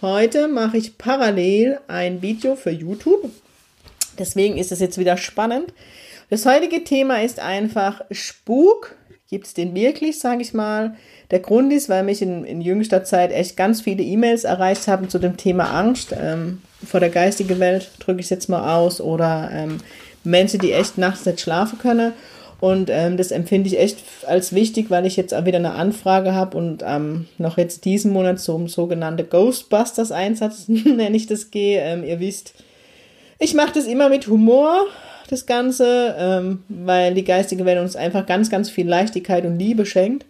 Heute mache ich parallel ein Video für YouTube. Deswegen ist es jetzt wieder spannend. Das heutige Thema ist einfach Spuk. Gibt es den wirklich, sage ich mal? Der Grund ist, weil mich in, in jüngster Zeit echt ganz viele E-Mails erreicht haben zu dem Thema Angst ähm, vor der geistigen Welt, drücke ich es jetzt mal aus, oder ähm, Menschen, die echt nachts nicht schlafen können. Und ähm, das empfinde ich echt als wichtig, weil ich jetzt auch wieder eine Anfrage habe und ähm, noch jetzt diesen Monat zum sogenannte Ghostbusters-Einsatz, nenne ich das, gehe. Ähm, ihr wisst, ich mache das immer mit Humor, das Ganze, ähm, weil die geistige Welt uns einfach ganz, ganz viel Leichtigkeit und Liebe schenkt.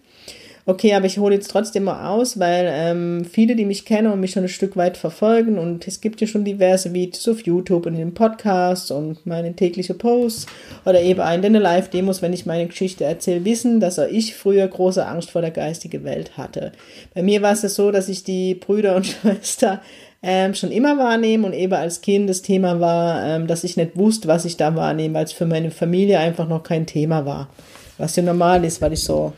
Okay, aber ich hole jetzt trotzdem mal aus, weil ähm, viele, die mich kennen und mich schon ein Stück weit verfolgen und es gibt ja schon diverse Videos auf YouTube und in den Podcasts und meine tägliche Posts oder eben in Live-Demos, wenn ich meine Geschichte erzähle, wissen, dass auch ich früher große Angst vor der geistigen Welt hatte. Bei mir war es so, dass ich die Brüder und Schwester ähm, schon immer wahrnehme und eben als Kind das Thema war, ähm, dass ich nicht wusste, was ich da wahrnehme, weil es für meine Familie einfach noch kein Thema war. Was ja normal ist, weil ich so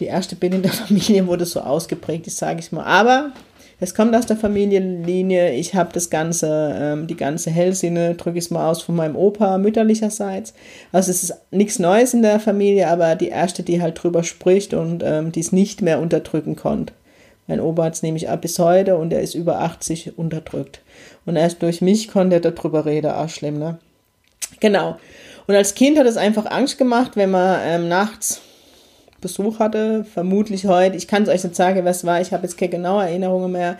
die erste bin in der Familie, wo das so ausgeprägt ist, sage ich mal. Aber es kommt aus der Familienlinie. Ich habe das ganze, ähm, die ganze Hellsinne, drücke ich es mal aus, von meinem Opa mütterlicherseits. Also es ist nichts Neues in der Familie, aber die erste, die halt drüber spricht und ähm, die es nicht mehr unterdrücken konnte. Mein Opa hat es nämlich ab bis heute und er ist über 80 unterdrückt. Und erst durch mich konnte er darüber reden, auch schlimm, ne? Genau. Und als Kind hat es einfach Angst gemacht, wenn man ähm, nachts Besuch hatte, vermutlich heute. Ich kann es euch nicht sagen, was war. Ich habe jetzt keine genaue Erinnerungen mehr.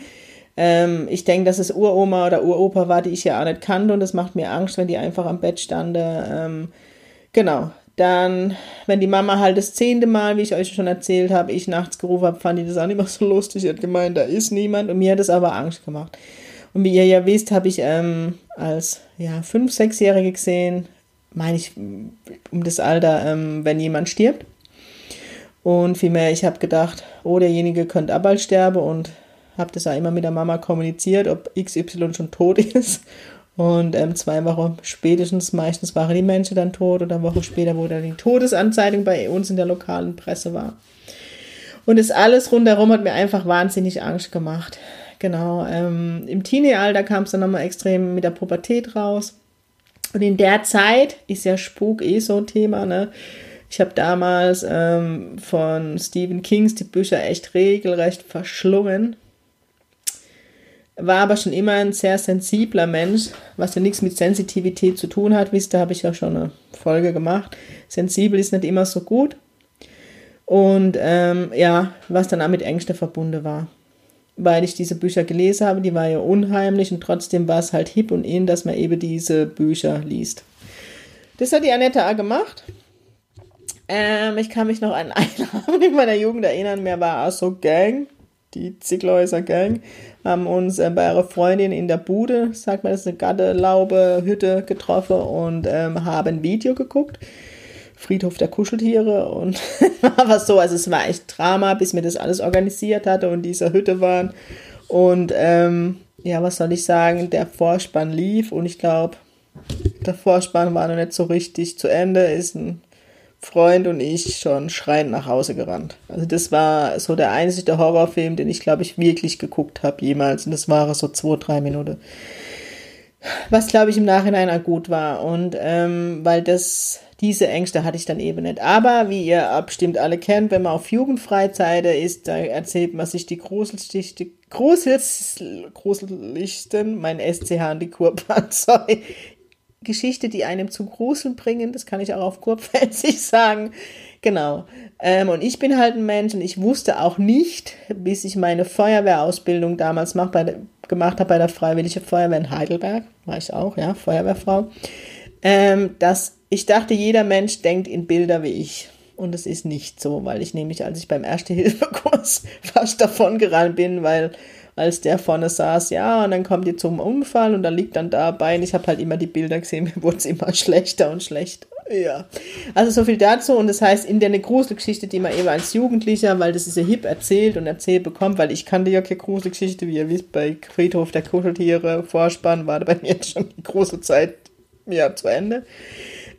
Ähm, ich denke, dass es Uroma oder Uropa war, die ich ja auch nicht kannte und das macht mir Angst, wenn die einfach am Bett standen. Ähm, genau. Dann, wenn die Mama halt das zehnte Mal, wie ich euch schon erzählt habe, ich nachts gerufen habe, fand ich das auch nicht mehr so lustig. Sie hat gemeint, da ist niemand und mir hat es aber Angst gemacht. Und wie ihr ja wisst, habe ich ähm, als ja, fünf, sechsjährige gesehen, meine ich um das Alter, ähm, wenn jemand stirbt. Und vielmehr, ich habe gedacht, oh, derjenige könnte bald sterben und habe das auch immer mit der Mama kommuniziert, ob XY schon tot ist. Und ähm, zwei Wochen spätestens, meistens waren die Menschen dann tot oder eine Woche später, wo dann die Todesanzeigung bei uns in der lokalen Presse war. Und das alles rundherum hat mir einfach wahnsinnig Angst gemacht. Genau. Ähm, Im Teenie-Alter kam es dann nochmal extrem mit der Pubertät raus. Und in der Zeit ist ja Spuk eh so ein Thema, ne? Ich habe damals ähm, von Stephen Kings die Bücher echt regelrecht verschlungen. War aber schon immer ein sehr sensibler Mensch, was ja nichts mit Sensitivität zu tun hat. Wisst ihr, habe ich ja schon eine Folge gemacht. Sensibel ist nicht immer so gut. Und ähm, ja, was dann auch mit Ängsten verbunden war. Weil ich diese Bücher gelesen habe, die war ja unheimlich und trotzdem war es halt hip und in, dass man eben diese Bücher liest. Das hat die Annette auch gemacht. Ähm, ich kann mich noch an einen Abend in meiner Jugend erinnern, mir war auch so Gang, die Ziegläuser Gang, haben uns äh, bei ihrer Freundin in der Bude, sagt man, das ist eine Gartelaube, Hütte getroffen und ähm, haben ein Video geguckt. Friedhof der Kuscheltiere und war was so, also es war echt Drama, bis mir das alles organisiert hatte und dieser Hütte waren. Und ähm, ja, was soll ich sagen, der Vorspann lief und ich glaube, der Vorspann war noch nicht so richtig zu Ende, ist ein Freund und ich schon schreiend nach Hause gerannt. Also das war so der einzige Horrorfilm, den ich, glaube ich, wirklich geguckt habe jemals. Und das war so zwei, drei Minuten. Was, glaube ich, im Nachhinein auch gut war. Und ähm, weil das, diese Ängste hatte ich dann eben nicht. Aber wie ihr bestimmt alle kennt, wenn man auf Jugendfreizeit ist, da erzählt man sich die gruseligsten, gruseligsten, mein SCH und die Kurban, sorry, Geschichte, die einem zu Gruseln bringen. Das kann ich auch auf Kurpfälzig sagen. Genau. Ähm, und ich bin halt ein Mensch und ich wusste auch nicht, bis ich meine Feuerwehrausbildung damals mach, bei gemacht habe bei der Freiwillige Feuerwehr in Heidelberg, war ich auch, ja, Feuerwehrfrau, ähm, dass ich dachte, jeder Mensch denkt in Bilder wie ich. Und es ist nicht so, weil ich nämlich, als ich beim Erste-Hilfe-Kurs fast davon gerannt bin, weil als der vorne saß, ja, und dann kommt ihr zum Unfall und dann liegt dann dabei und ich habe halt immer die Bilder gesehen, mir wurde es immer schlechter und schlechter. Ja, also so viel dazu und das heißt, in der Gruselgeschichte, die man eben als Jugendlicher, weil das ist ja hip erzählt und erzählt bekommt, weil ich kannte ja keine Gruselgeschichte, wie ihr wisst, bei Friedhof der Kuscheltiere, Vorspann war bei mir schon die große Zeit, ja, zu Ende.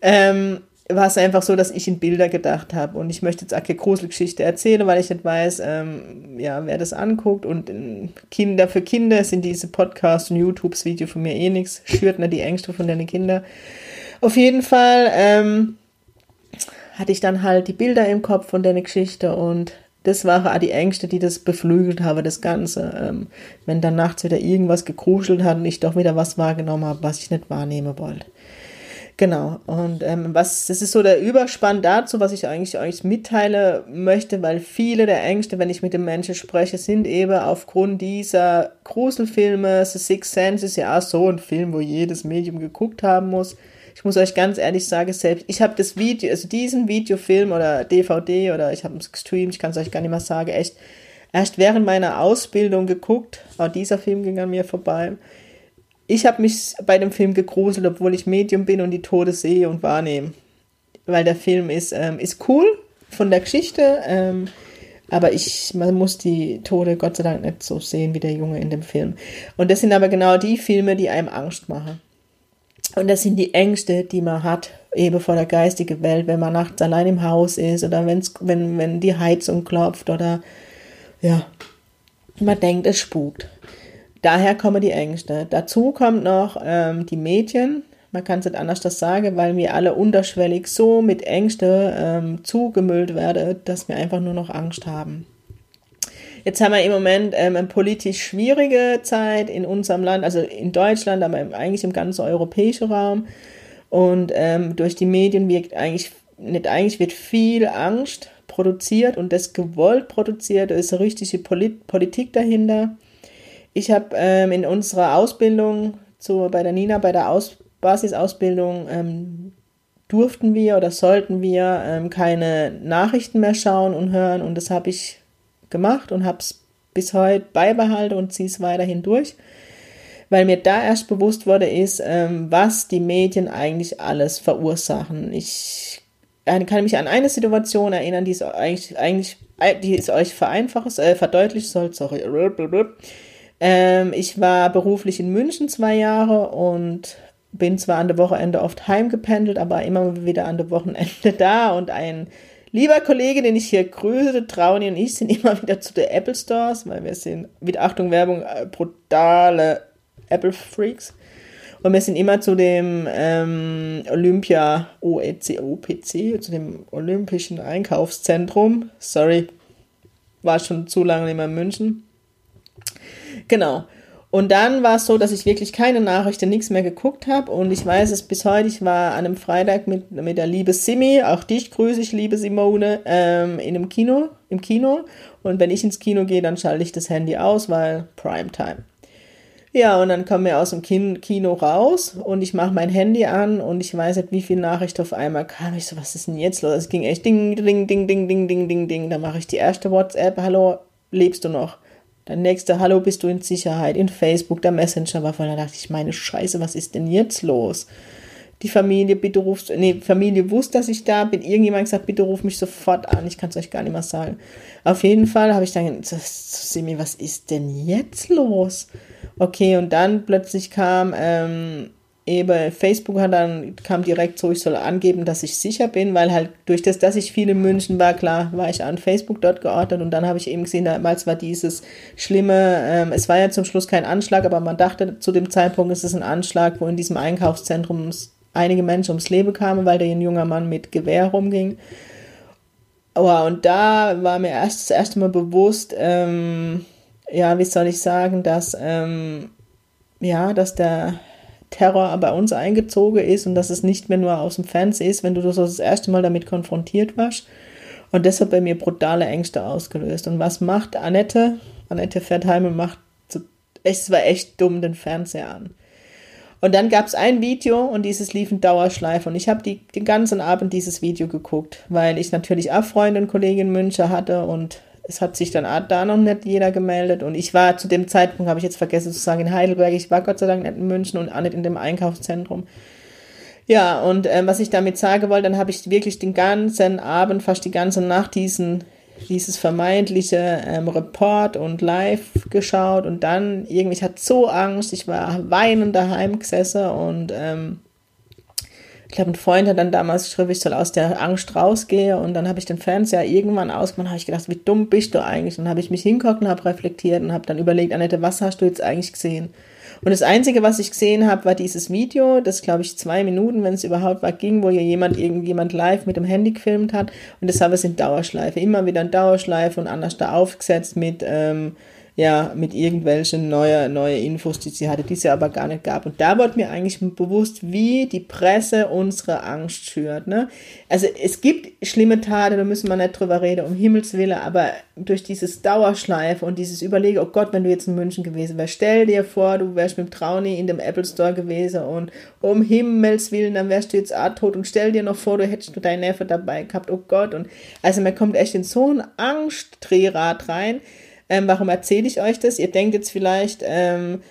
Ähm, war es einfach so, dass ich in Bilder gedacht habe. Und ich möchte jetzt auch keine Gruselgeschichte erzählen, weil ich nicht weiß, ähm, ja, wer das anguckt. Und Kinder für Kinder sind diese Podcasts und YouTubes-Video von mir eh nichts. Schürt nicht die Ängste von deinen Kindern. Auf jeden Fall ähm, hatte ich dann halt die Bilder im Kopf von deiner Geschichte und das waren auch die Ängste, die das beflügelt haben, das Ganze. Ähm, wenn dann nachts wieder irgendwas gekruschelt hat und ich doch wieder was wahrgenommen habe, was ich nicht wahrnehmen wollte. Genau. Und ähm, was, das ist so der Überspann dazu, was ich eigentlich euch mitteile möchte, weil viele der Ängste, wenn ich mit den Menschen spreche, sind eben aufgrund dieser Gruselfilme. The Sixth Sense ist ja auch so ein Film, wo jedes Medium geguckt haben muss. Ich muss euch ganz ehrlich sagen, selbst ich habe das Video, also diesen Videofilm oder DVD oder ich habe es gestreamt, ich kann es euch gar nicht mehr sagen, echt erst während meiner Ausbildung geguckt. Auch dieser Film ging an mir vorbei ich habe mich bei dem Film gegruselt, obwohl ich Medium bin und die Tode sehe und wahrnehme. Weil der Film ist, ähm, ist cool von der Geschichte, ähm, aber ich, man muss die Tode Gott sei Dank nicht so sehen wie der Junge in dem Film. Und das sind aber genau die Filme, die einem Angst machen. Und das sind die Ängste, die man hat, eben vor der geistigen Welt, wenn man nachts allein im Haus ist oder wenn's, wenn, wenn die Heizung klopft oder ja, man denkt, es spukt. Daher kommen die Ängste. Dazu kommt noch ähm, die Medien. Man kann es nicht anders das sagen, weil wir alle unterschwellig so mit Ängste ähm, zugemüllt werden, dass wir einfach nur noch Angst haben. Jetzt haben wir im Moment ähm, eine politisch schwierige Zeit in unserem Land, also in Deutschland, aber eigentlich im ganzen europäischen Raum. Und ähm, durch die Medien wirkt eigentlich, nicht eigentlich, wird viel Angst produziert und das gewollt produziert. Da ist eine richtige Polit Politik dahinter. Ich habe ähm, in unserer Ausbildung zu, bei der Nina, bei der Aus Basisausbildung, ähm, durften wir oder sollten wir ähm, keine Nachrichten mehr schauen und hören. Und das habe ich gemacht und habe es bis heute beibehalten und ziehe es weiterhin durch, weil mir da erst bewusst wurde ist, ähm, was die Medien eigentlich alles verursachen. Ich kann mich an eine Situation erinnern, die es eigentlich, eigentlich die es euch vereinfacht, äh, verdeutlichen soll, sorry, ähm, ich war beruflich in München zwei Jahre und bin zwar an der Wochenende oft heimgependelt, aber immer wieder an der Wochenende da und ein lieber Kollege, den ich hier grüße, Trauni und ich sind immer wieder zu der Apple Stores, weil wir sind, mit Achtung Werbung, äh, brutale Apple Freaks. Und wir sind immer zu dem ähm, Olympia OEC, OPC, zu dem Olympischen Einkaufszentrum. Sorry, war schon zu lange nicht mehr in München. Genau. Und dann war es so, dass ich wirklich keine Nachrichten, nichts mehr geguckt habe. Und ich weiß es bis heute, ich war an einem Freitag mit, mit der liebe Simi, auch dich grüße ich, liebe Simone, ähm, in einem Kino, im Kino. Und wenn ich ins Kino gehe, dann schalte ich das Handy aus, weil Primetime. Ja, und dann kommen wir aus dem Kino raus und ich mache mein Handy an und ich weiß nicht, wie viel Nachricht auf einmal kam. Ich so, was ist denn jetzt los? Es ging echt ding, ding, ding, ding, ding, ding, ding, ding. Dann mache ich die erste WhatsApp, hallo, lebst du noch? Der nächste, hallo, bist du in Sicherheit? In Facebook, der Messenger war voll. Da dachte ich, meine Scheiße, was ist denn jetzt los? Die Familie, bitte rufst, nee, Familie wusste, dass ich da bin. Irgendjemand gesagt, bitte ruf mich sofort an. Ich kann es euch gar nicht mehr sagen. Auf jeden Fall habe ich dann gesagt, Simi, was ist denn jetzt los? Okay, und dann plötzlich kam, ähm, eben Facebook hat dann kam direkt so, ich soll angeben, dass ich sicher bin, weil halt durch das, dass ich viel in München war, klar, war ich an Facebook dort geordnet und dann habe ich eben gesehen, damals war dieses schlimme, ähm, es war ja zum Schluss kein Anschlag, aber man dachte zu dem Zeitpunkt, ist es ein Anschlag, wo in diesem Einkaufszentrum einige Menschen ums Leben kamen, weil da ein junger Mann mit Gewehr rumging. Oh, und da war mir erst das erste Mal bewusst, ähm, ja, wie soll ich sagen, dass ähm, ja, dass der Terror bei uns eingezogen ist und dass es nicht mehr nur aus dem Fernsehen ist, wenn du so das erste Mal damit konfrontiert warst. Und das hat bei mir brutale Ängste ausgelöst. Und was macht Annette? Annette fährt heim und macht, es war echt dumm, den Fernseher an. Und dann gab es ein Video und dieses lief in Dauerschleife. Und ich habe den ganzen Abend dieses Video geguckt, weil ich natürlich auch Freunde und Kollegen in München hatte und es hat sich dann da noch nicht jeder gemeldet. Und ich war zu dem Zeitpunkt, habe ich jetzt vergessen zu sagen, in Heidelberg. Ich war Gott sei Dank nicht in München und auch nicht in dem Einkaufszentrum. Ja, und ähm, was ich damit sagen wollte, dann habe ich wirklich den ganzen Abend, fast die ganze Nacht diesen, dieses vermeintliche ähm, Report und Live geschaut und dann irgendwie, ich hatte so Angst, ich war weinend daheim gesessen und ähm, ich glaube, ein Freund hat dann damals geschrieben, ich soll aus der Angst rausgehen und dann habe ich den Fernseher irgendwann ausgemacht, habe ich gedacht, wie dumm bist du eigentlich? Und dann habe ich mich hingeguckt und habe reflektiert und habe dann überlegt, Annette, was hast du jetzt eigentlich gesehen? Und das Einzige, was ich gesehen habe, war dieses Video, das glaube ich zwei Minuten, wenn es überhaupt war, ging, wo hier jemand irgendjemand live mit dem Handy gefilmt hat und das habe ich in Dauerschleife, immer wieder in Dauerschleife und anders da aufgesetzt mit ähm, ja, mit irgendwelchen neue, neue Infos, die sie hatte, die sie aber gar nicht gab. Und da wurde mir eigentlich bewusst, wie die Presse unsere Angst schürt. Ne? Also es gibt schlimme Taten, da müssen wir nicht drüber reden, um Himmels Willen, aber durch dieses Dauerschleife und dieses Überlegen, oh Gott, wenn du jetzt in München gewesen wärst, stell dir vor, du wärst mit Trauni in dem Apple Store gewesen und um Himmels Willen, dann wärst du jetzt auch tot und stell dir noch vor, du hättest du deinen Neffe dabei gehabt, oh Gott. Und also man kommt echt in so ein Angstdrehrad rein, ähm, warum erzähle ich euch das? Ihr denkt jetzt vielleicht, ähm,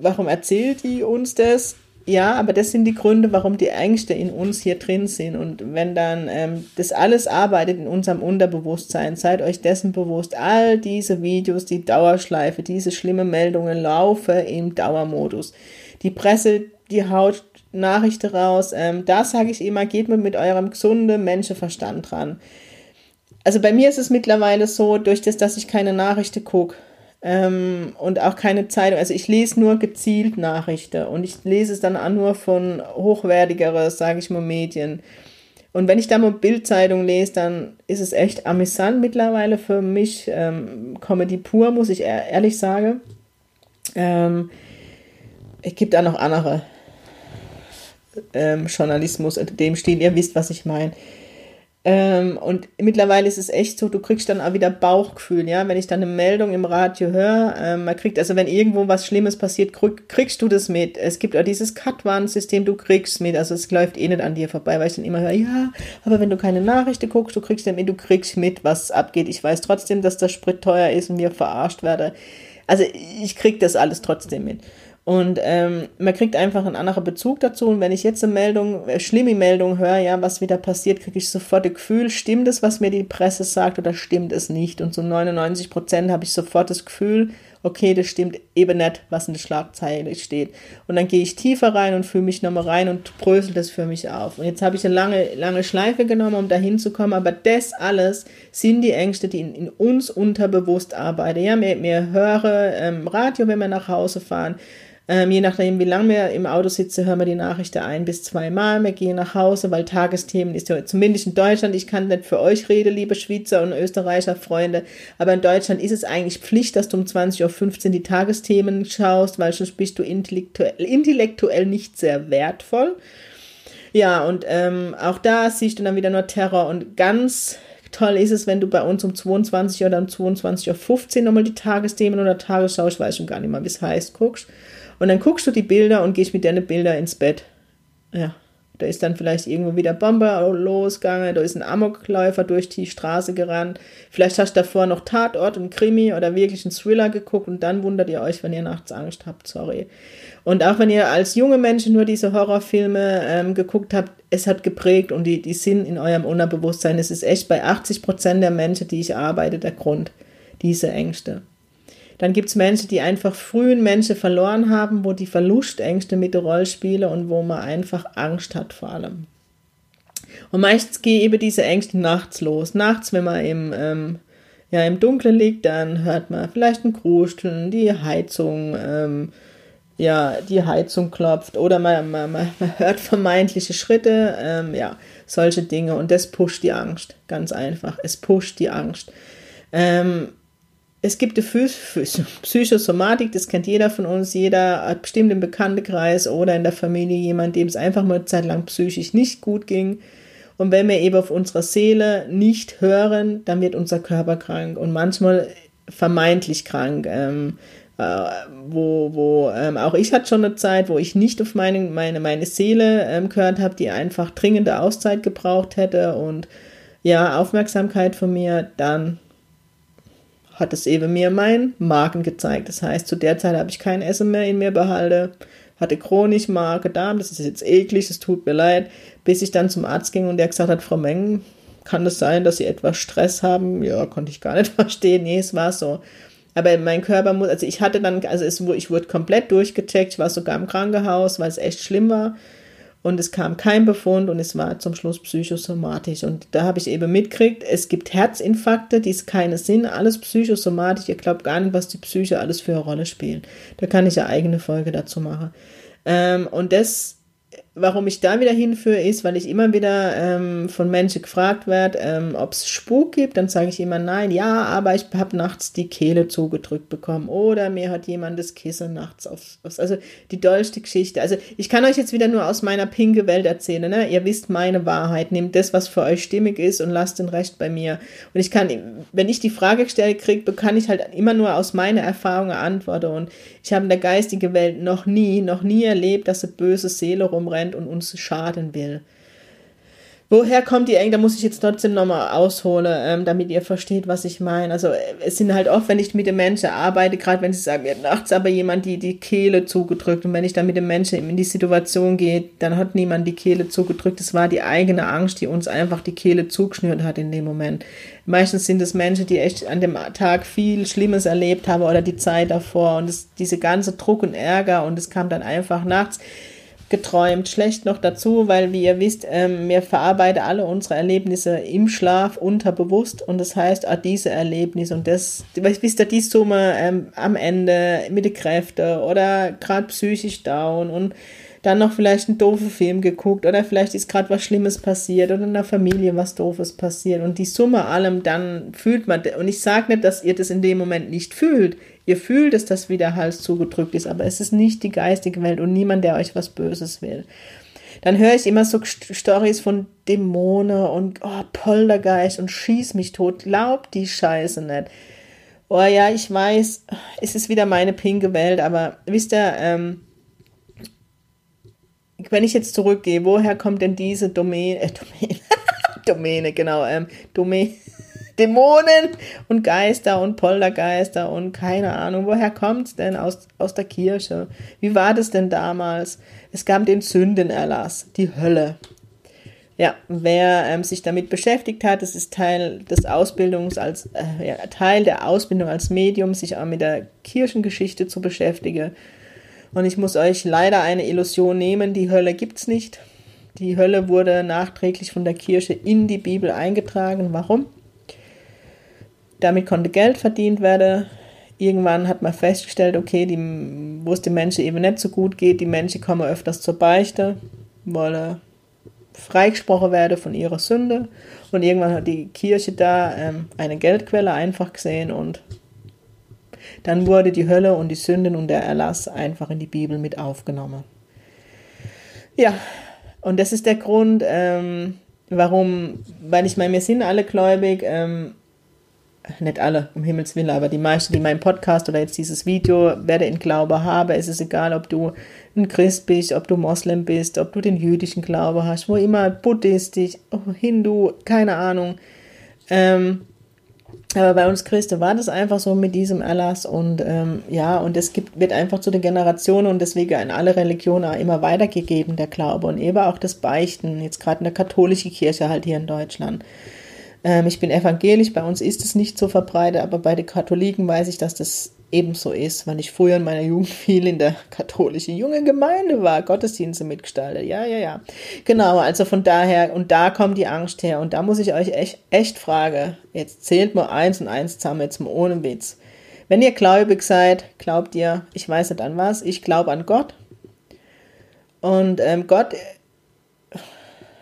warum erzählt die uns das? Ja, aber das sind die Gründe, warum die Ängste in uns hier drin sind. Und wenn dann ähm, das alles arbeitet in unserem Unterbewusstsein, seid euch dessen bewusst, all diese Videos, die Dauerschleife, diese schlimme Meldungen laufen im Dauermodus. Die Presse, die haut Nachrichten raus. Ähm, da sage ich immer, geht mit, mit eurem gesunden Menschenverstand dran also bei mir ist es mittlerweile so, durch das, dass ich keine Nachrichten gucke ähm, und auch keine Zeitung, also ich lese nur gezielt Nachrichten und ich lese es dann auch nur von hochwertigeren, sage ich mal, Medien. Und wenn ich da mal Bildzeitung lese, dann ist es echt amüsant mittlerweile für mich. Ähm, Comedy pur, muss ich ehrlich sagen. Ähm, es gibt da noch andere ähm, Journalismus dem Stil. Ihr wisst, was ich meine. Ähm, und mittlerweile ist es echt so, du kriegst dann auch wieder Bauchgefühl, ja. Wenn ich dann eine Meldung im Radio höre, ähm, man kriegt, also wenn irgendwo was Schlimmes passiert, krieg, kriegst du das mit. Es gibt auch dieses Cut-Warn-System, du kriegst mit, also es läuft eh nicht an dir vorbei, weil ich dann immer höre, ja, aber wenn du keine Nachrichten guckst, du kriegst mit, du kriegst mit, was abgeht. Ich weiß trotzdem, dass der Sprit teuer ist und wir verarscht werde. Also ich krieg das alles trotzdem mit. Und ähm, man kriegt einfach einen anderen Bezug dazu. Und wenn ich jetzt eine Meldung, eine schlimme Meldung höre, ja, was wieder passiert, kriege ich sofort das Gefühl, stimmt es, was mir die Presse sagt oder stimmt es nicht? Und so 99 Prozent habe ich sofort das Gefühl, okay, das stimmt eben nicht, was in der Schlagzeile steht. Und dann gehe ich tiefer rein und fühle mich nochmal rein und brösel das für mich auf. Und jetzt habe ich eine lange, lange Schleife genommen, um dahin zu kommen, aber das alles sind die Ängste, die in, in uns unterbewusst arbeiten. Ja, wir hören ähm, Radio, wenn wir nach Hause fahren ähm, je nachdem, wie lange wir im Auto sitzen, hören wir die Nachrichten ein bis zweimal. Wir gehen nach Hause, weil Tagesthemen ist ja zumindest in Deutschland, ich kann nicht für euch reden, liebe Schweizer und Österreicher Freunde, aber in Deutschland ist es eigentlich Pflicht, dass du um 20.15 Uhr die Tagesthemen schaust, weil sonst bist du intellektuell, intellektuell nicht sehr wertvoll. Ja, und ähm, auch da siehst du dann wieder nur Terror und ganz toll ist es, wenn du bei uns um 22 oder um 22.15 Uhr nochmal die Tagesthemen oder Tagesschau, ich weiß schon gar nicht mal, wie es heißt, guckst. Und dann guckst du die Bilder und gehst mit deinen Bilder ins Bett. Ja, da ist dann vielleicht irgendwo wieder Bomber losgegangen, da ist ein Amokläufer durch die Straße gerannt. Vielleicht hast du davor noch Tatort, ein Krimi oder wirklich einen Thriller geguckt und dann wundert ihr euch, wenn ihr nachts Angst habt, sorry. Und auch wenn ihr als junge Menschen nur diese Horrorfilme ähm, geguckt habt, es hat geprägt und die, die sind in eurem Unterbewusstsein. Es ist echt bei 80 Prozent der Menschen, die ich arbeite, der Grund, diese Ängste. Dann gibt es Menschen, die einfach frühen Menschen verloren haben, wo die Verlustängste mit der Rolle spielen und wo man einfach Angst hat vor allem. Und meistens gehen eben diese Ängste nachts los. Nachts, wenn man im, ähm, ja, im Dunkeln liegt, dann hört man vielleicht ein Krusteln, die Heizung, ähm, ja, die Heizung klopft oder man, man, man hört vermeintliche Schritte, ähm, ja, solche Dinge und das pusht die Angst, ganz einfach. Es pusht die Angst. Ähm, es gibt die Psychosomatik, das kennt jeder von uns, jeder hat bestimmt im Bekanntenkreis oder in der Familie jemand, dem es einfach mal eine Zeit lang psychisch nicht gut ging. Und wenn wir eben auf unsere Seele nicht hören, dann wird unser Körper krank und manchmal vermeintlich krank. Ähm, äh, wo, wo ähm, auch ich hatte schon eine Zeit, wo ich nicht auf meine, meine, meine Seele ähm, gehört habe, die einfach dringende Auszeit gebraucht hätte und ja, Aufmerksamkeit von mir, dann hat es eben mir meinen Magen gezeigt. Das heißt, zu der Zeit habe ich kein Essen mehr in mir behalten, hatte chronisch Magen-Darm, das ist jetzt eklig, es tut mir leid, bis ich dann zum Arzt ging und der gesagt hat, Frau Mengen, kann es sein, dass Sie etwas Stress haben? Ja, konnte ich gar nicht verstehen. Nee, es war so. Aber mein Körper muss, also ich hatte dann, also es, ich wurde komplett durchgecheckt, ich war sogar im Krankenhaus, weil es echt schlimm war. Und es kam kein Befund und es war zum Schluss psychosomatisch. Und da habe ich eben mitgekriegt, es gibt Herzinfarkte, die es keine sind, alles psychosomatisch. Ihr glaubt gar nicht, was die Psyche alles für eine Rolle spielt. Da kann ich eine eigene Folge dazu machen. Ähm, und das warum ich da wieder hinführe, ist, weil ich immer wieder ähm, von Menschen gefragt werde, ähm, ob es Spuk gibt. Dann sage ich immer nein, ja, aber ich habe nachts die Kehle zugedrückt bekommen oder mir hat jemand das Kissen nachts aufs, aufs also die dollste Geschichte. Also ich kann euch jetzt wieder nur aus meiner pinke Welt erzählen. Ne? Ihr wisst meine Wahrheit. Nehmt das, was für euch stimmig ist und lasst den Rest bei mir. Und ich kann, wenn ich die Frage gestellt kriege, kann ich halt immer nur aus meiner Erfahrung antworten. Und ich habe der geistigen Welt noch nie, noch nie erlebt, dass eine böse Seele rumrennt und uns schaden will. Woher kommt die Eng? Da muss ich jetzt trotzdem nochmal ausholen, ähm, damit ihr versteht, was ich meine. Also es sind halt oft, wenn ich mit den Menschen arbeite, gerade wenn sie sagen, mir nachts aber jemand die, die Kehle zugedrückt und wenn ich dann mit den Menschen in die Situation gehe, dann hat niemand die Kehle zugedrückt. Es war die eigene Angst, die uns einfach die Kehle zugeschnürt hat in dem Moment. Meistens sind es Menschen, die echt an dem Tag viel Schlimmes erlebt haben oder die Zeit davor und das, diese ganze Druck und Ärger und es kam dann einfach nachts geträumt. Schlecht noch dazu, weil, wie ihr wisst, ähm, wir verarbeiten alle unsere Erlebnisse im Schlaf unterbewusst und das heißt auch diese Erlebnisse und das, wisst ihr, die Summe ähm, am Ende mit den Kräften oder gerade psychisch down und dann noch vielleicht einen doofen Film geguckt oder vielleicht ist gerade was Schlimmes passiert oder in der Familie was Doofes passiert und die Summe allem, dann fühlt man, und ich sage nicht, dass ihr das in dem Moment nicht fühlt, Ihr fühlt es, dass wie der Hals zugedrückt ist, aber es ist nicht die geistige Welt und niemand, der euch was Böses will. Dann höre ich immer so Stories von Dämonen und oh, Poltergeist und schieß mich tot. Glaubt die Scheiße nicht. Oh ja, ich weiß, es ist wieder meine pinke Welt, aber wisst ihr, ähm, wenn ich jetzt zurückgehe, woher kommt denn diese Domäne, äh, Domäne, Domäne, genau, ähm, Domäne, Dämonen und Geister und Poltergeister und keine Ahnung, woher kommt's denn aus, aus der Kirche? Wie war das denn damals? Es gab den Sündenerlass, die Hölle. Ja, wer ähm, sich damit beschäftigt hat, das ist Teil des Ausbildungs als äh, ja, Teil der Ausbildung als Medium, sich auch mit der Kirchengeschichte zu beschäftigen. Und ich muss euch leider eine Illusion nehmen, die Hölle gibt's nicht. Die Hölle wurde nachträglich von der Kirche in die Bibel eingetragen. Warum? Damit konnte Geld verdient werden. Irgendwann hat man festgestellt, okay, die, wo es den Menschen eben nicht so gut geht, die Menschen kommen öfters zur Beichte, wollen freigesprochen werden von ihrer Sünde. Und irgendwann hat die Kirche da ähm, eine Geldquelle einfach gesehen und dann wurde die Hölle und die Sünden und der Erlass einfach in die Bibel mit aufgenommen. Ja, und das ist der Grund, ähm, warum, weil ich meine, wir sind alle gläubig, ähm, nicht alle, um Himmels Willen, aber die meisten, die meinen Podcast oder jetzt dieses Video werde in Glaube habe, es ist egal, ob du ein Christ bist, ob du Moslem bist, ob du den jüdischen Glaube hast, wo immer buddhistisch, Hindu, keine Ahnung. Ähm, aber bei uns Christen war das einfach so mit diesem Erlass und ähm, ja, und es gibt, wird einfach zu den Generationen und deswegen in alle Religionen immer weitergegeben, der Glaube und eben auch das Beichten, jetzt gerade in der katholischen Kirche halt hier in Deutschland. Ähm, ich bin evangelisch, bei uns ist es nicht so verbreitet, aber bei den Katholiken weiß ich, dass das ebenso ist, weil ich früher in meiner Jugend viel in der katholischen jungen Gemeinde war, Gottesdienste mitgestaltet. Ja, ja, ja. Genau, also von daher, und da kommt die Angst her. Und da muss ich euch echt, echt fragen, jetzt zählt mal eins und eins zusammen, jetzt mal ohne Witz. Wenn ihr gläubig seid, glaubt ihr, ich weiß nicht an was, ich glaube an Gott. Und ähm, Gott äh,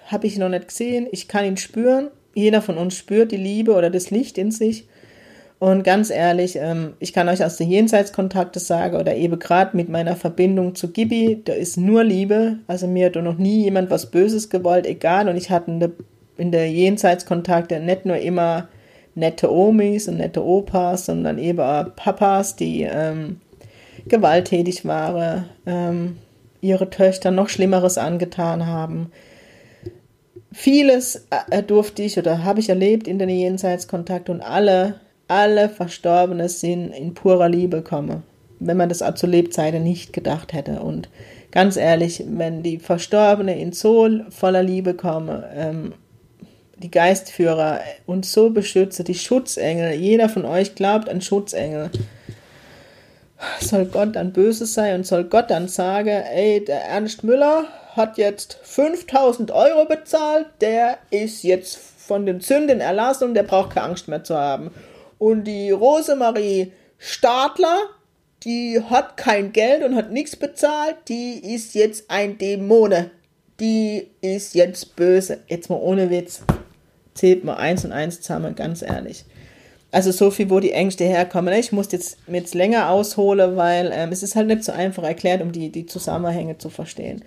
habe ich noch nicht gesehen, ich kann ihn spüren jeder von uns spürt die Liebe oder das Licht in sich. Und ganz ehrlich, ähm, ich kann euch aus den Jenseitskontakten sagen oder eben gerade mit meiner Verbindung zu Gibi, da ist nur Liebe. Also mir hat noch nie jemand was Böses gewollt, egal. Und ich hatte in der, in der Jenseitskontakte nicht nur immer nette Omis und nette Opas, sondern eben auch Papas, die ähm, gewalttätig waren, ähm, ihre Töchter noch Schlimmeres angetan haben vieles äh, durfte ich oder habe ich erlebt in den Jenseitskontakt und alle alle Verstorbenen sind in purer Liebe komme. Wenn man das auch zu Lebzeiten nicht gedacht hätte. Und ganz ehrlich, wenn die Verstorbenen in so voller Liebe kommen, ähm, die Geistführer uns so beschützen, die Schutzengel, jeder von euch glaubt an Schutzengel. Soll Gott dann böse sein und soll Gott dann sagen, ey, der Ernst Müller hat jetzt 5000 Euro bezahlt, der ist jetzt von den Sünden erlassen und der braucht keine Angst mehr zu haben. Und die Rosemarie Stadler, die hat kein Geld und hat nichts bezahlt, die ist jetzt ein Dämone. Die ist jetzt böse. Jetzt mal ohne Witz zählt man eins und eins zusammen, ganz ehrlich. Also so viel, wo die Ängste herkommen. Ich muss jetzt, jetzt länger ausholen, weil ähm, es ist halt nicht so einfach erklärt, um die, die Zusammenhänge zu verstehen.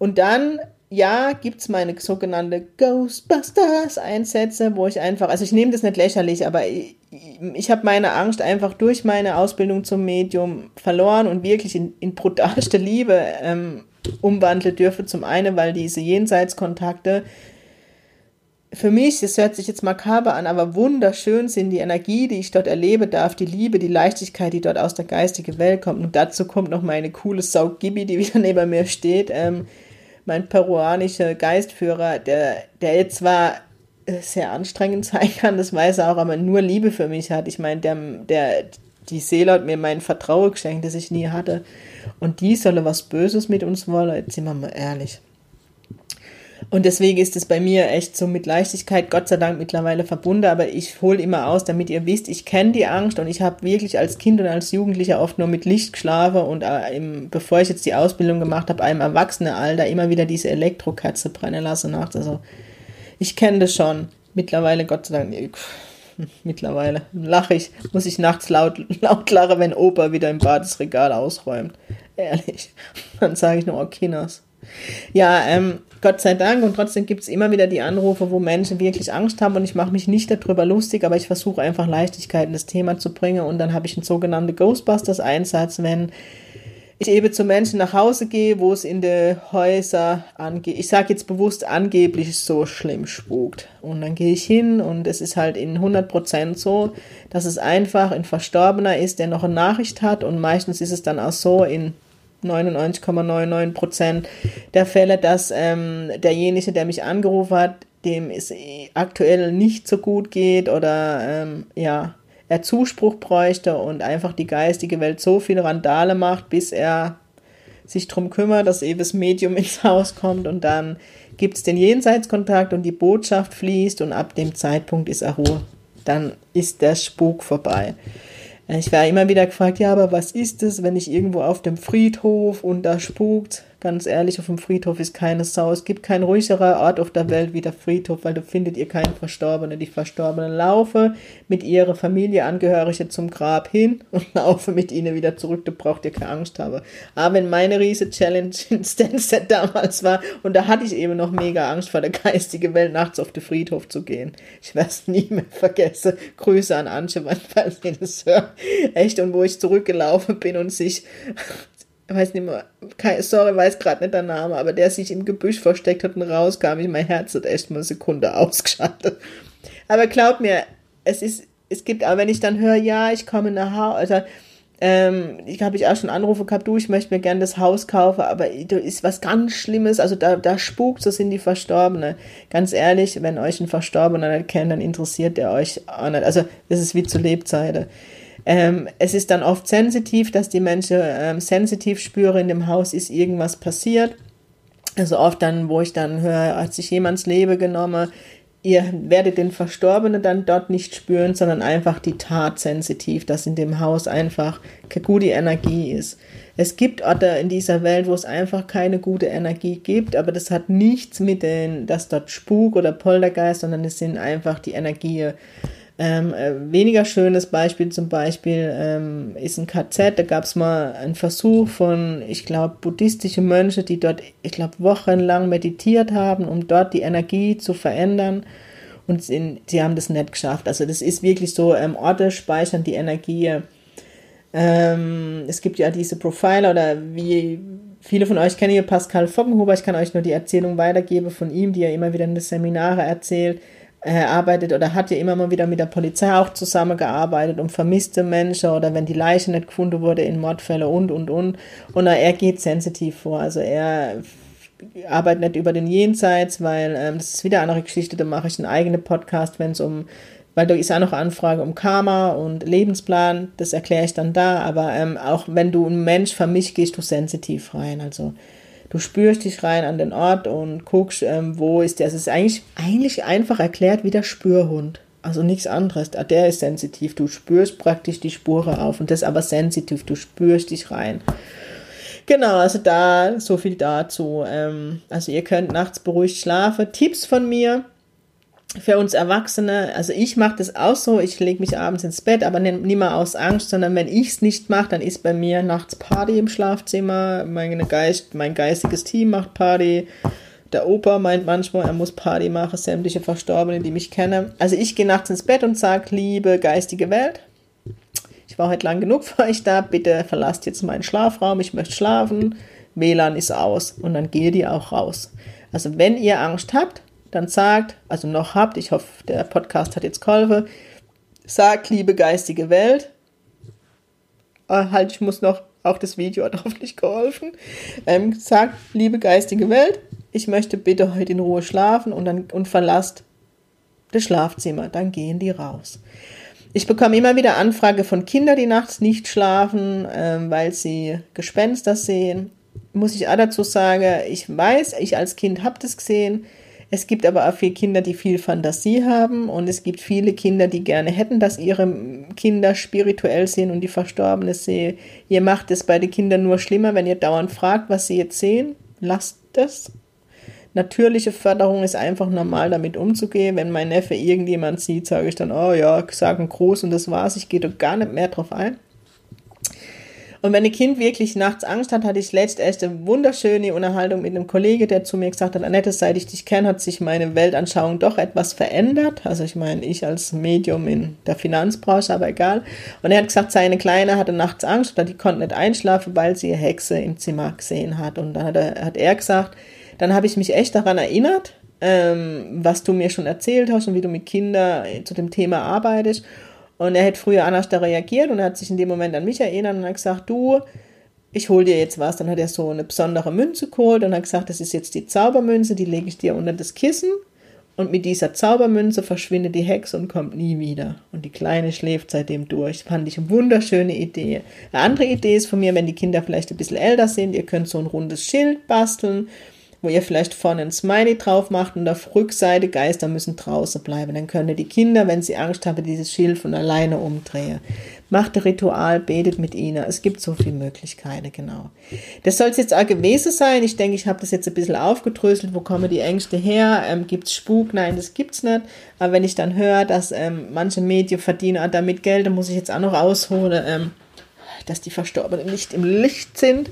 Und dann, ja, gibt es meine sogenannte Ghostbusters-Einsätze, wo ich einfach, also ich nehme das nicht lächerlich, aber ich, ich habe meine Angst einfach durch meine Ausbildung zum Medium verloren und wirklich in, in brutalste Liebe ähm, umwandeln dürfe. Zum einen, weil diese Jenseitskontakte für mich, es hört sich jetzt makaber an, aber wunderschön sind die Energie, die ich dort erlebe darf, die Liebe, die Leichtigkeit, die dort aus der geistigen Welt kommt. Und dazu kommt noch meine coole Sau Gibi, die wieder neben mir steht. Ähm, mein peruanischer Geistführer, der, der jetzt zwar äh, sehr anstrengend sein kann, das weiß er auch, aber nur Liebe für mich hat. Ich meine, der, der, die Seele hat mir mein Vertrauen geschenkt, das ich nie hatte. Und die solle was Böses mit uns wollen, jetzt sind wir mal ehrlich. Und deswegen ist es bei mir echt so mit Leichtigkeit, Gott sei Dank mittlerweile verbunden, aber ich hole immer aus, damit ihr wisst, ich kenne die Angst und ich habe wirklich als Kind und als Jugendlicher oft nur mit Licht geschlafen und äh, im, bevor ich jetzt die Ausbildung gemacht habe, einem Erwachsenenalter immer wieder diese Elektrokatze brennen lassen nachts. Also ich kenne das schon. Mittlerweile, Gott sei Dank, mittlerweile lache ich, muss ich nachts laut, laut lachen, wenn Opa wieder im Bad das Regal ausräumt. Ehrlich. Dann sage ich nur, oh, Kinders. Ja, ähm, Gott sei Dank. Und trotzdem gibt es immer wieder die Anrufe, wo Menschen wirklich Angst haben und ich mache mich nicht darüber lustig, aber ich versuche einfach Leichtigkeit in das Thema zu bringen und dann habe ich einen sogenannten Ghostbusters-Einsatz, wenn ich eben zu Menschen nach Hause gehe, wo es in den Häusern angeht. Ich sage jetzt bewusst angeblich so schlimm spukt. Und dann gehe ich hin und es ist halt in 100% so, dass es einfach ein Verstorbener ist, der noch eine Nachricht hat und meistens ist es dann auch so in 99,99 Prozent der Fälle, dass ähm, derjenige, der mich angerufen hat, dem es aktuell nicht so gut geht oder ähm, ja, er Zuspruch bräuchte und einfach die geistige Welt so viel Randale macht, bis er sich darum kümmert, dass eben das Medium ins Haus kommt und dann gibt es den Jenseitskontakt und die Botschaft fließt und ab dem Zeitpunkt ist er Ruhe. Dann ist der Spuk vorbei. Ich war immer wieder gefragt, ja, aber was ist es, wenn ich irgendwo auf dem Friedhof und da spukt? Ganz ehrlich, auf dem Friedhof ist keine Sau. Es gibt kein ruhigerer Ort auf der Welt wie der Friedhof, weil da findet ihr keinen Verstorbenen. Die Verstorbenen laufen mit ihrer Familie, Angehörige zum Grab hin und laufen mit ihnen wieder zurück. Da braucht ihr keine Angst haben. Aber wenn meine riese Challenge in Stansted damals war, und da hatte ich eben noch mega Angst vor der geistigen Welt, nachts auf den Friedhof zu gehen. Ich werde es nie mehr vergessen. Grüße an Antje, falls ihr das hört. Echt, und wo ich zurückgelaufen bin und sich weiß nicht mehr, sorry, weiß gerade nicht der Name, aber der sich im Gebüsch versteckt hat und rauskam, ich mein Herz hat echt mal eine Sekunde ausgeschaltet. Aber glaub mir, es ist, es gibt, aber wenn ich dann höre, ja, ich komme nach Hause, also, ähm, ich habe ich auch schon Anrufe gehabt, du, ich möchte mir gerne das Haus kaufen, aber da ist was ganz Schlimmes, also da, da spukt, so sind die Verstorbene. Ganz ehrlich, wenn euch ein Verstorbener nicht kennt, dann interessiert der euch auch nicht. Also, das ist wie zu Lebzeiten. Ähm, es ist dann oft sensitiv, dass die Menschen ähm, sensitiv spüren, in dem Haus ist irgendwas passiert. Also oft dann, wo ich dann höre, hat sich jemands Leben genommen, ihr werdet den Verstorbenen dann dort nicht spüren, sondern einfach die Tat sensitiv, dass in dem Haus einfach keine gute Energie ist. Es gibt Orte in dieser Welt, wo es einfach keine gute Energie gibt, aber das hat nichts mit den, dass dort Spuk oder Poltergeist, sondern es sind einfach die Energien ähm, äh, weniger schönes Beispiel zum Beispiel ähm, ist ein KZ. Da gab es mal einen Versuch von, ich glaube, buddhistische Mönche, die dort, ich glaube, wochenlang meditiert haben, um dort die Energie zu verändern. Und sie, sie haben das nicht geschafft. Also das ist wirklich so, ähm, Orte speichern die Energie. Ähm, es gibt ja diese Profiler oder wie viele von euch kennen hier Pascal Foggenhuber. Ich kann euch nur die Erzählung weitergeben von ihm, die er immer wieder in den Seminare erzählt Er arbeitet oder hat ja immer mal wieder mit der Polizei auch zusammengearbeitet, um vermisste Menschen oder wenn die Leiche nicht gefunden wurde in Mordfälle und, und, und. Und er geht sensitiv vor. Also er arbeitet nicht über den Jenseits, weil ähm, das ist wieder eine andere Geschichte, da mache ich einen eigenen Podcast, wenn es um weil da ist auch noch Anfrage um Karma und Lebensplan, das erkläre ich dann da, aber ähm, auch wenn du ein Mensch vermischt, gehst du sensitiv rein, also du spürst dich rein an den Ort und guckst, ähm, wo ist der, es ist eigentlich, eigentlich einfach erklärt wie der Spürhund, also nichts anderes, ah, der ist sensitiv, du spürst praktisch die Spure auf und das ist aber sensitiv, du spürst dich rein. Genau, also da so viel dazu. Ähm, also ihr könnt nachts beruhigt schlafen. Tipps von mir, für uns Erwachsene, also ich mache das auch so, ich lege mich abends ins Bett, aber nicht mehr aus Angst, sondern wenn ich es nicht mache, dann ist bei mir nachts Party im Schlafzimmer, meine Geist, mein geistiges Team macht Party, der Opa meint manchmal, er muss Party machen, sämtliche Verstorbene, die mich kennen. Also ich gehe nachts ins Bett und sage, liebe geistige Welt, ich war heute lang genug für euch da, bitte verlasst jetzt meinen Schlafraum, ich möchte schlafen, WLAN ist aus und dann gehe die auch raus. Also wenn ihr Angst habt, dann sagt, also noch habt, ich hoffe, der Podcast hat jetzt geholfen, sagt, liebe geistige Welt, äh, halt, ich muss noch, auch das Video hat hoffentlich geholfen, ähm, sagt, liebe geistige Welt, ich möchte bitte heute in Ruhe schlafen und dann und verlasst das Schlafzimmer, dann gehen die raus. Ich bekomme immer wieder Anfrage von Kindern, die nachts nicht schlafen, ähm, weil sie Gespenster sehen. Muss ich auch dazu sagen, ich weiß, ich als Kind habe das gesehen, es gibt aber auch viele Kinder, die viel Fantasie haben und es gibt viele Kinder, die gerne hätten, dass ihre Kinder spirituell sehen und die Verstorbene sehen. Ihr macht es bei den Kindern nur schlimmer, wenn ihr dauernd fragt, was sie jetzt sehen. Lasst das. Natürliche Förderung ist einfach normal, damit umzugehen. Wenn mein Neffe irgendjemand sieht, sage ich dann, oh ja, sagen groß und das war's. Ich gehe doch gar nicht mehr drauf ein. Und wenn ein Kind wirklich nachts Angst hat, hatte ich letzt erst eine wunderschöne Unterhaltung mit einem Kollege, der zu mir gesagt hat, Annette, seit ich dich kenne, hat sich meine Weltanschauung doch etwas verändert. Also ich meine, ich als Medium in der Finanzbranche, aber egal. Und er hat gesagt, seine Kleine hatte nachts Angst, oder die konnte nicht einschlafen, weil sie eine Hexe im Zimmer gesehen hat. Und dann hat er, hat er gesagt, dann habe ich mich echt daran erinnert, ähm, was du mir schon erzählt hast und wie du mit Kindern zu dem Thema arbeitest. Und er hätte früher anders da reagiert und er hat sich in dem Moment an mich erinnert und hat gesagt, du, ich hol dir jetzt was. Dann hat er so eine besondere Münze geholt und hat gesagt, das ist jetzt die Zaubermünze, die lege ich dir unter das Kissen. Und mit dieser Zaubermünze verschwindet die Hexe und kommt nie wieder. Und die Kleine schläft seitdem durch. Fand ich eine wunderschöne Idee. Eine andere Idee ist von mir, wenn die Kinder vielleicht ein bisschen älter sind, ihr könnt so ein rundes Schild basteln wo ihr vielleicht vorne ein Smiley drauf macht und auf Rückseite Geister müssen draußen bleiben. Dann können die Kinder, wenn sie Angst haben, dieses Schild von alleine umdrehen. Macht ein Ritual, betet mit ihnen. Es gibt so viele Möglichkeiten, genau. Das soll es jetzt auch gewesen sein. Ich denke, ich habe das jetzt ein bisschen aufgedröselt. Wo kommen die Ängste her? Ähm, es Spuk? Nein, das gibt's nicht. Aber wenn ich dann höre, dass ähm, manche Medien verdienen damit Geld, dann muss ich jetzt auch noch ausholen, ähm, dass die Verstorbenen nicht im Licht sind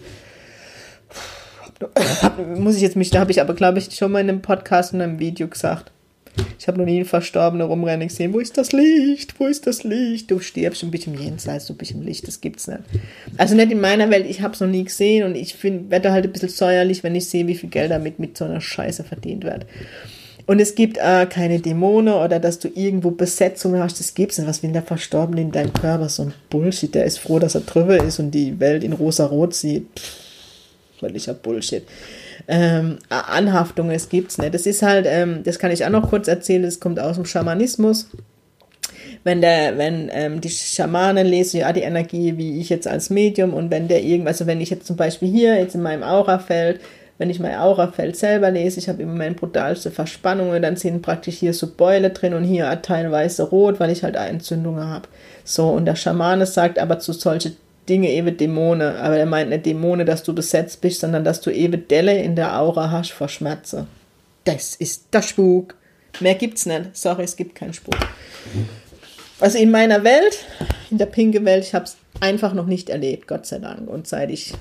muss ich jetzt mich, da habe ich aber, glaube ich, schon mal in einem Podcast und einem Video gesagt. Ich habe noch nie einen Verstorbenen rumrennen gesehen. Wo ist das Licht? Wo ist das Licht? Du stirbst ein bisschen im Jenseits, du bist im Licht, das gibt's nicht. Also nicht in meiner Welt, ich habe es noch nie gesehen und ich werde halt ein bisschen säuerlich, wenn ich sehe, wie viel Geld damit mit so einer Scheiße verdient wird. Und es gibt äh, keine Dämonen oder dass du irgendwo Besetzungen hast, das gibt's nicht. Was will der Verstorbene in deinem Körper? So ein Bullshit. Der ist froh, dass er drüber ist und die Welt in rosa-rot sieht. Pff völliger Bullshit. Ähm, Anhaftungen, es gibt's nicht. Das ist halt, ähm, das kann ich auch noch kurz erzählen, das kommt aus dem Schamanismus. Wenn der, wenn ähm, die Schamanen lesen ja die Energie, wie ich jetzt als Medium und wenn der irgendwas, also wenn ich jetzt zum Beispiel hier jetzt in meinem Aurafeld, wenn ich mein Aurafeld selber lese, ich habe im Moment brutalste Verspannungen, dann sind praktisch hier so Beule drin und hier teilweise rot, weil ich halt Entzündungen habe. So, und der Schamane sagt aber zu solchen Dinge eben Dämonen. Aber er meint nicht Dämonen, dass du besetzt bist, sondern dass du eben Delle in der Aura hast vor Schmerzen. Das ist der Spuk. Mehr gibt's nicht. Sorry, es gibt keinen Spuk. Also in meiner Welt, in der pinke Welt, ich habe es einfach noch nicht erlebt, Gott sei Dank. Und seit ich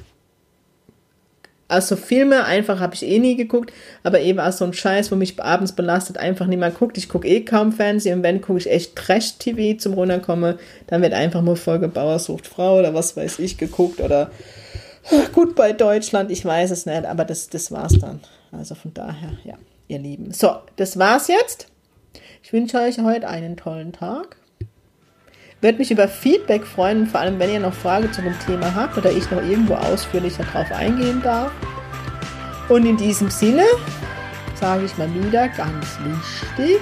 also Filme einfach habe ich eh nie geguckt, aber eben auch so ein Scheiß, wo mich abends belastet, einfach niemand guckt. Ich gucke eh kaum Fernsehen und wenn gucke ich echt Trash-TV zum Runterkommen, dann wird einfach nur Folge Bauer sucht Frau oder was weiß ich geguckt oder gut bei Deutschland, ich weiß es nicht, aber das, das war's dann. Also von daher, ja, ihr Lieben. So, das war's jetzt. Ich wünsche euch heute einen tollen Tag. Würde mich über Feedback freuen, vor allem wenn ihr noch Fragen zu dem Thema habt oder ich noch irgendwo ausführlicher drauf eingehen darf. Und in diesem Sinne sage ich mal wieder ganz wichtig,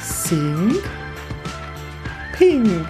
sing pink.